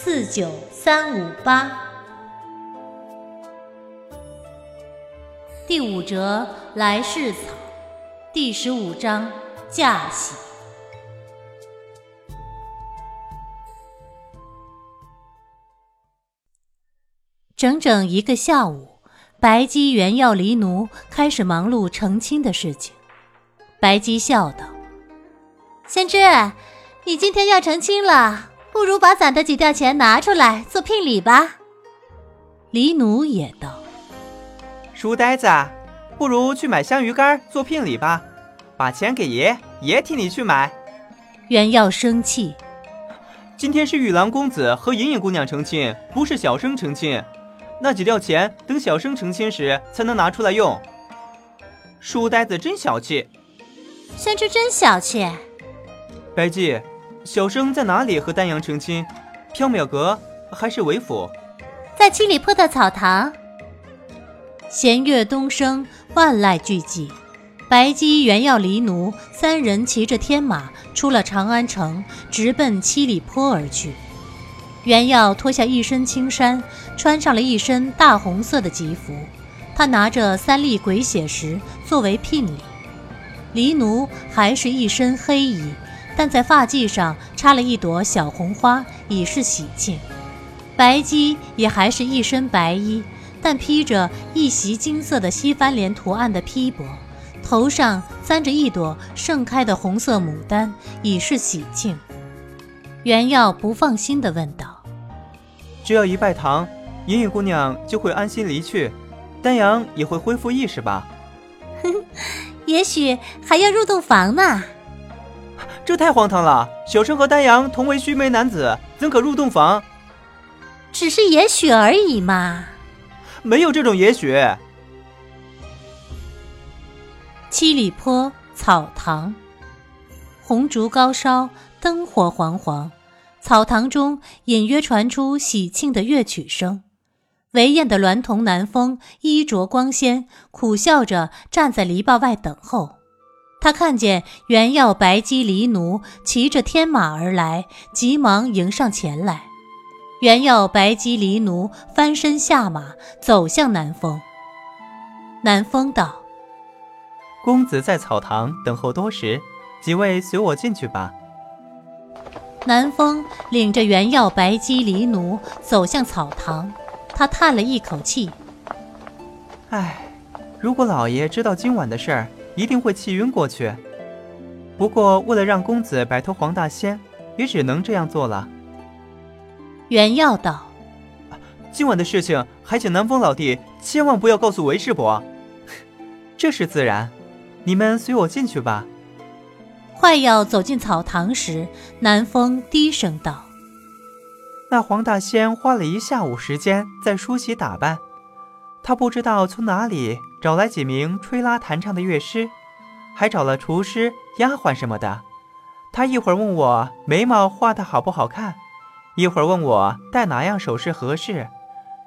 四九三五八，第五折来世草，第十五章嫁喜。整整一个下午，白姬原要离奴开始忙碌成亲的事情。白姬笑道：“先知，你今天要成亲了。”不如把攒的几吊钱拿出来做聘礼吧。黎奴也道：“书呆子，不如去买香鱼干做聘礼吧，把钱给爷，爷替你去买。”袁耀生气：“今天是玉郎公子和莹莹姑娘成亲，不是小生成亲，那几吊钱等小生成亲时才能拿出来用。”书呆子真小气，先知真小气，白姬。小生在哪里和丹阳成亲？缥缈阁还是韦府？在七里坡的草堂。弦乐东升，万籁俱寂。白姬、原耀、离奴三人骑着天马出了长安城，直奔七里坡而去。原耀脱下一身青衫，穿上了一身大红色的吉服。他拿着三粒鬼血石作为聘礼。离奴还是一身黑衣。但在发髻上插了一朵小红花，以示喜庆。白姬也还是一身白衣，但披着一袭金色的西番莲图案的披帛，头上簪着一朵盛开的红色牡丹，以示喜庆。袁耀不放心地问道：“只要一拜堂，隐隐姑娘就会安心离去，丹阳也会恢复意识吧？”“哼，也许还要入洞房呢。”这太荒唐了！小生和丹阳同为须眉男子，怎可入洞房？只是也许而已嘛。没有这种也许。七里坡草堂，红烛高烧，灯火煌煌，草堂中隐约传出喜庆的乐曲声。围宴的娈童南风衣着光鲜，苦笑着站在篱笆外等候。他看见原耀、白姬、离奴骑着天马而来，急忙迎上前来。原耀、白姬、离奴翻身下马，走向南风。南风道：“公子在草堂等候多时，几位随我进去吧。”南风领着原耀、白姬、离奴走向草堂，他叹了一口气：“唉，如果老爷知道今晚的事儿。”一定会气晕过去。不过，为了让公子摆脱黄大仙，也只能这样做了。原耀道：“今晚的事情，还请南风老弟千万不要告诉韦师伯。这是自然，你们随我进去吧。”快要走进草堂时，南风低声道：“那黄大仙花了一下午时间在梳洗打扮。”他不知道从哪里找来几名吹拉弹唱的乐师，还找了厨师、丫鬟什么的。他一会儿问我眉毛画的好不好看，一会儿问我戴哪样首饰合适，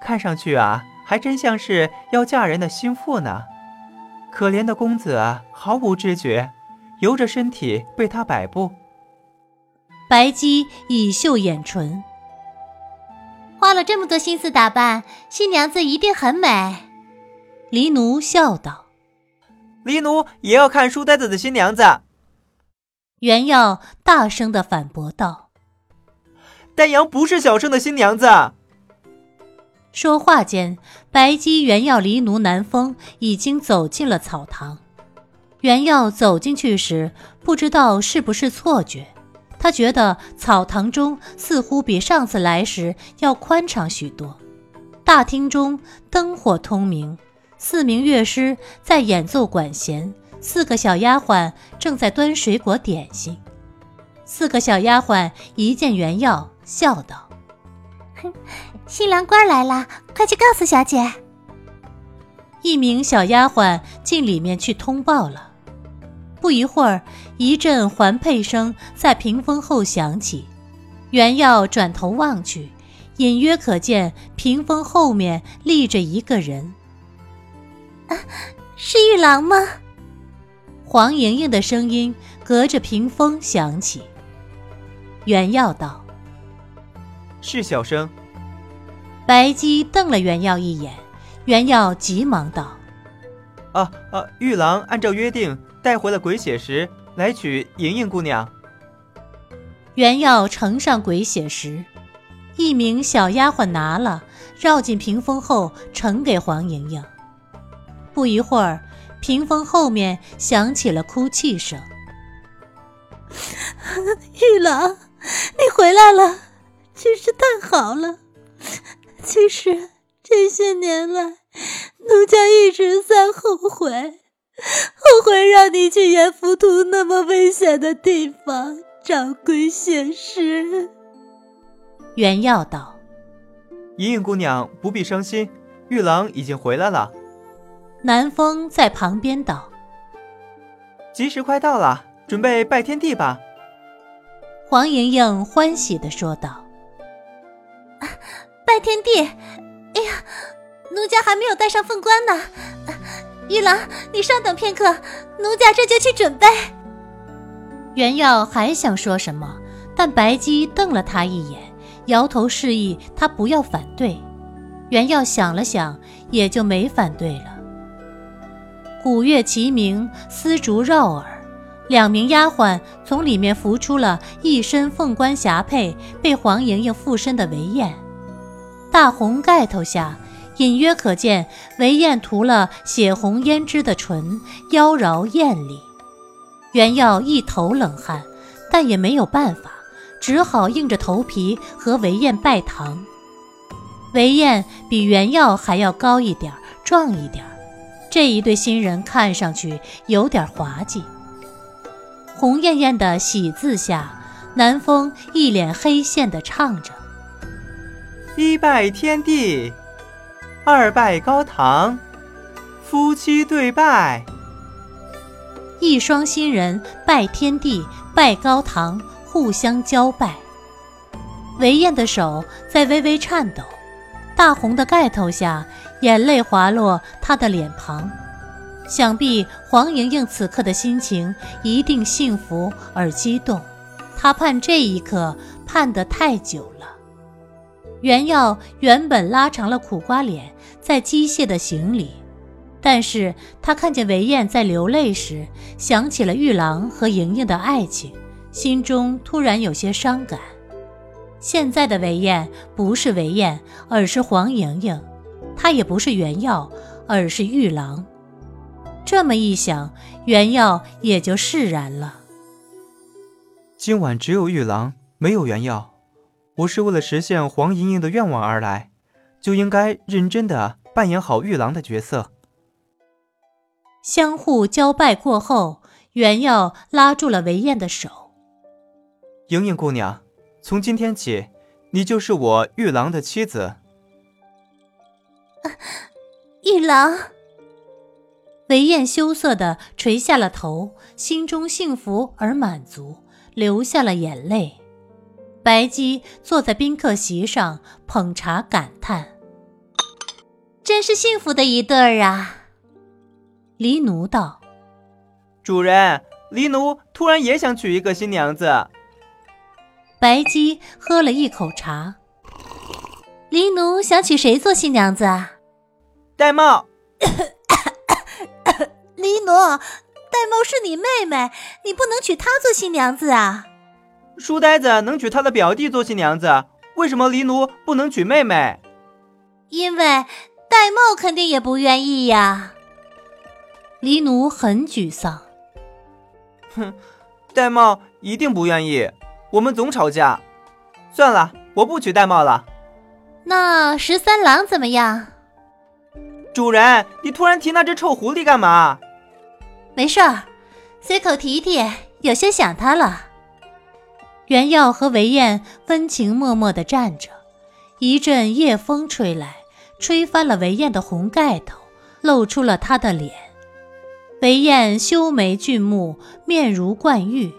看上去啊，还真像是要嫁人的心腹呢。可怜的公子啊，毫无知觉，由着身体被他摆布。白姬以秀眼唇。花了这么多心思打扮，新娘子一定很美。黎奴笑道：“黎奴也要看书呆子的新娘子。”袁耀大声的反驳道：“丹阳不是小生的新娘子。”说话间，白姬、袁耀、黎奴、南风已经走进了草堂。袁耀走进去时，不知道是不是错觉。他觉得草堂中似乎比上次来时要宽敞许多，大厅中灯火通明，四名乐师在演奏管弦，四个小丫鬟正在端水果点心。四个小丫鬟一见袁耀，笑道：“新郎官来了，快去告诉小姐。一名小丫鬟进里面去通报了。不一会儿，一阵环佩声在屏风后响起。袁耀转头望去，隐约可见屏风后面立着一个人。啊，是玉郎吗？黄莹莹的声音隔着屏风响起。袁耀道：“是小生。”白姬瞪了袁耀一眼，袁耀急忙道：“啊啊！玉郎按照约定带回了鬼血石，来娶莹莹姑娘。”袁耀呈上鬼血石，一名小丫鬟拿了，绕进屏风后呈给黄莹莹。不一会儿，屏风后面响起了哭泣声。玉郎，你回来了，真是太好了。其实这些年来，奴家一直在后悔，后悔让你去阎浮屠那么危险的地方找鬼血石。袁耀道：“莹莹姑娘不必伤心，玉郎已经回来了。”南风在旁边道：“吉时快到了，准备拜天地吧。”黄莹莹欢喜的说道。拜天地！哎呀，奴家还没有带上凤冠呢。玉郎，你稍等片刻，奴家这就去准备。袁耀还想说什么，但白姬瞪了他一眼，摇头示意他不要反对。袁耀想了想，也就没反对了。鼓乐齐鸣，丝竹绕耳，两名丫鬟从里面扶出了一身凤冠霞帔、被黄莹莹附身的韦燕。大红盖头下，隐约可见韦燕涂了血红胭脂的唇，妖娆艳丽。袁耀一头冷汗，但也没有办法，只好硬着头皮和韦燕拜堂。韦燕比袁耀还要高一点，壮一点，这一对新人看上去有点滑稽。红艳艳的喜字下，南风一脸黑线的唱着。一拜天地，二拜高堂，夫妻对拜。一双新人拜天地，拜高堂，互相交拜。韦燕的手在微微颤抖，大红的盖头下，眼泪滑落她的脸庞。想必黄莹莹此刻的心情一定幸福而激动，她盼这一刻盼得太久了。袁耀原本拉长了苦瓜脸，在机械的行礼，但是他看见韦燕在流泪时，想起了玉郎和莹莹的爱情，心中突然有些伤感。现在的韦燕不是韦燕，而是黄莹莹；她也不是原药，而是玉郎。这么一想，原药也就释然了。今晚只有玉郎，没有原药。我是为了实现黄莹莹的愿望而来，就应该认真的扮演好玉郎的角色。相互交拜过后，原耀拉住了韦燕的手。莹莹姑娘，从今天起，你就是我玉郎的妻子。玉郎，韦燕羞涩的垂下了头，心中幸福而满足，流下了眼泪。白姬坐在宾客席上捧茶感叹：“真是幸福的一对儿啊！”黎奴道：“主人，黎奴突然也想娶一个新娘子。”白姬喝了一口茶：“黎奴想娶谁做新娘子啊？”玳瑁。黎奴，玳瑁是你妹妹，你不能娶她做新娘子啊！书呆子能娶他的表弟做新娘子，为什么黎奴不能娶妹妹？因为玳瑁肯定也不愿意呀。黎奴很沮丧。哼，玳瑁一定不愿意，我们总吵架。算了，我不娶玳瑁了。那十三郎怎么样？主人，你突然提那只臭狐狸干嘛？没事儿，随口提提，有些想他了。袁耀和韦燕温情脉脉地站着，一阵夜风吹来，吹翻了韦燕的红盖头，露出了她的脸。韦燕修眉俊目，面如冠玉。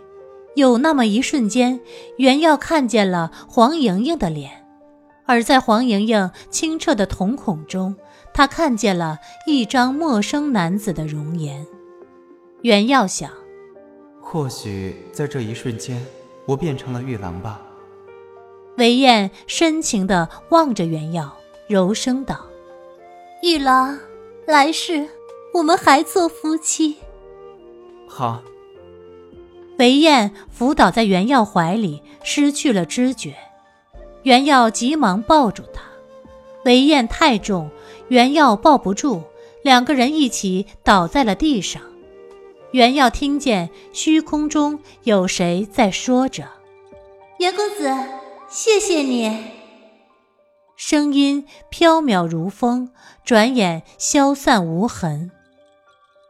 有那么一瞬间，袁耀看见了黄莹莹的脸，而在黄莹莹清澈的瞳孔中，他看见了一张陌生男子的容颜。袁耀想，或许在这一瞬间，我变成了玉郎吧。韦燕深情地望着袁耀，柔声道：“玉郎，来世我们还做夫妻。”好。韦燕伏倒在袁耀怀里，失去了知觉。袁耀急忙抱住她，韦燕太重，袁耀抱不住，两个人一起倒在了地上。袁耀听见虚空中有谁在说着：“袁公子，谢谢你。”声音飘渺如风，转眼消散无痕。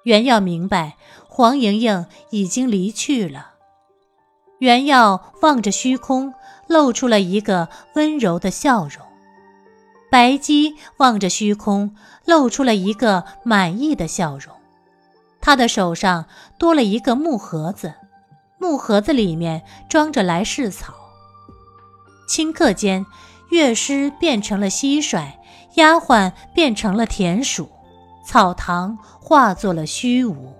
袁耀明白。黄莹莹已经离去了，袁耀望着虚空，露出了一个温柔的笑容。白姬望着虚空，露出了一个满意的笑容。他的手上多了一个木盒子，木盒子里面装着来世草。顷刻间，乐师变成了蟋蟀，丫鬟变成了田鼠，草堂化作了虚无。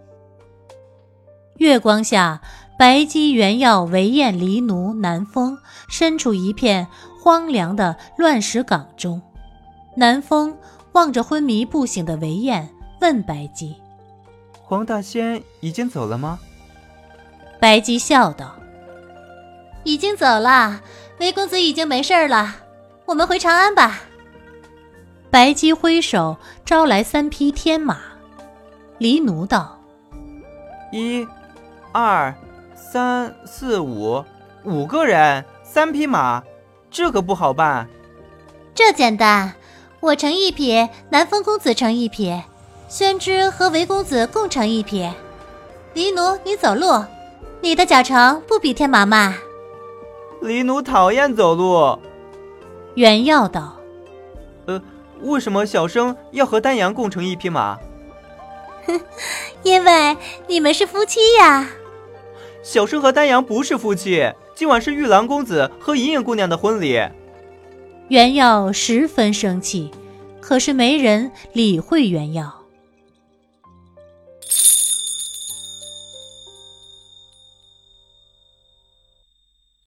月光下，白姬、原耀、韦燕、黎奴、南风身处一片荒凉的乱石岗中。南风望着昏迷不醒的韦燕，问白姬：“黄大仙已经走了吗？”白姬笑道：“已经走了，韦公子已经没事了，我们回长安吧。”白姬挥手招来三匹天马。黎奴道：“一。”二、三、四、五，五个人，三匹马，这可不好办。这简单，我乘一匹，南风公子乘一匹，宣之和韦公子共乘一匹。黎奴，你走路，你的脚程不比天麻慢。黎奴讨厌走路。袁耀道：“呃，为什么小生要和丹阳共乘一匹马？”哼，因为你们是夫妻呀。小生和丹阳不是夫妻，今晚是玉兰公子和莹莹姑娘的婚礼。袁耀十分生气，可是没人理会袁耀。